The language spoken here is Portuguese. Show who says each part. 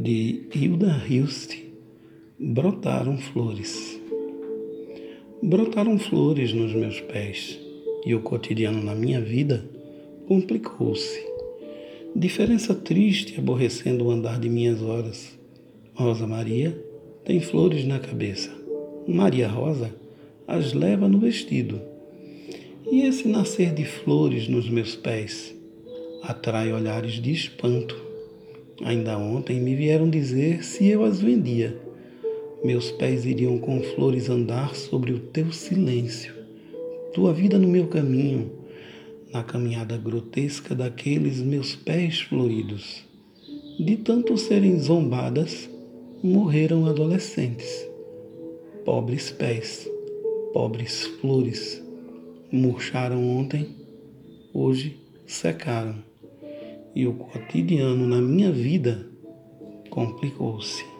Speaker 1: de Hilda Hilst, brotaram flores. Brotaram flores nos meus pés e o cotidiano na minha vida complicou-se. Diferença triste aborrecendo o andar de minhas horas. Rosa Maria tem flores na cabeça. Maria Rosa as leva no vestido. E esse nascer de flores nos meus pés atrai olhares de espanto Ainda ontem me vieram dizer se eu as vendia. Meus pés iriam com flores andar sobre o teu silêncio, tua vida no meu caminho, na caminhada grotesca daqueles meus pés floridos. De tanto serem zombadas, morreram adolescentes. Pobres pés, pobres flores, murcharam ontem, hoje secaram e o cotidiano na minha vida complicou-se.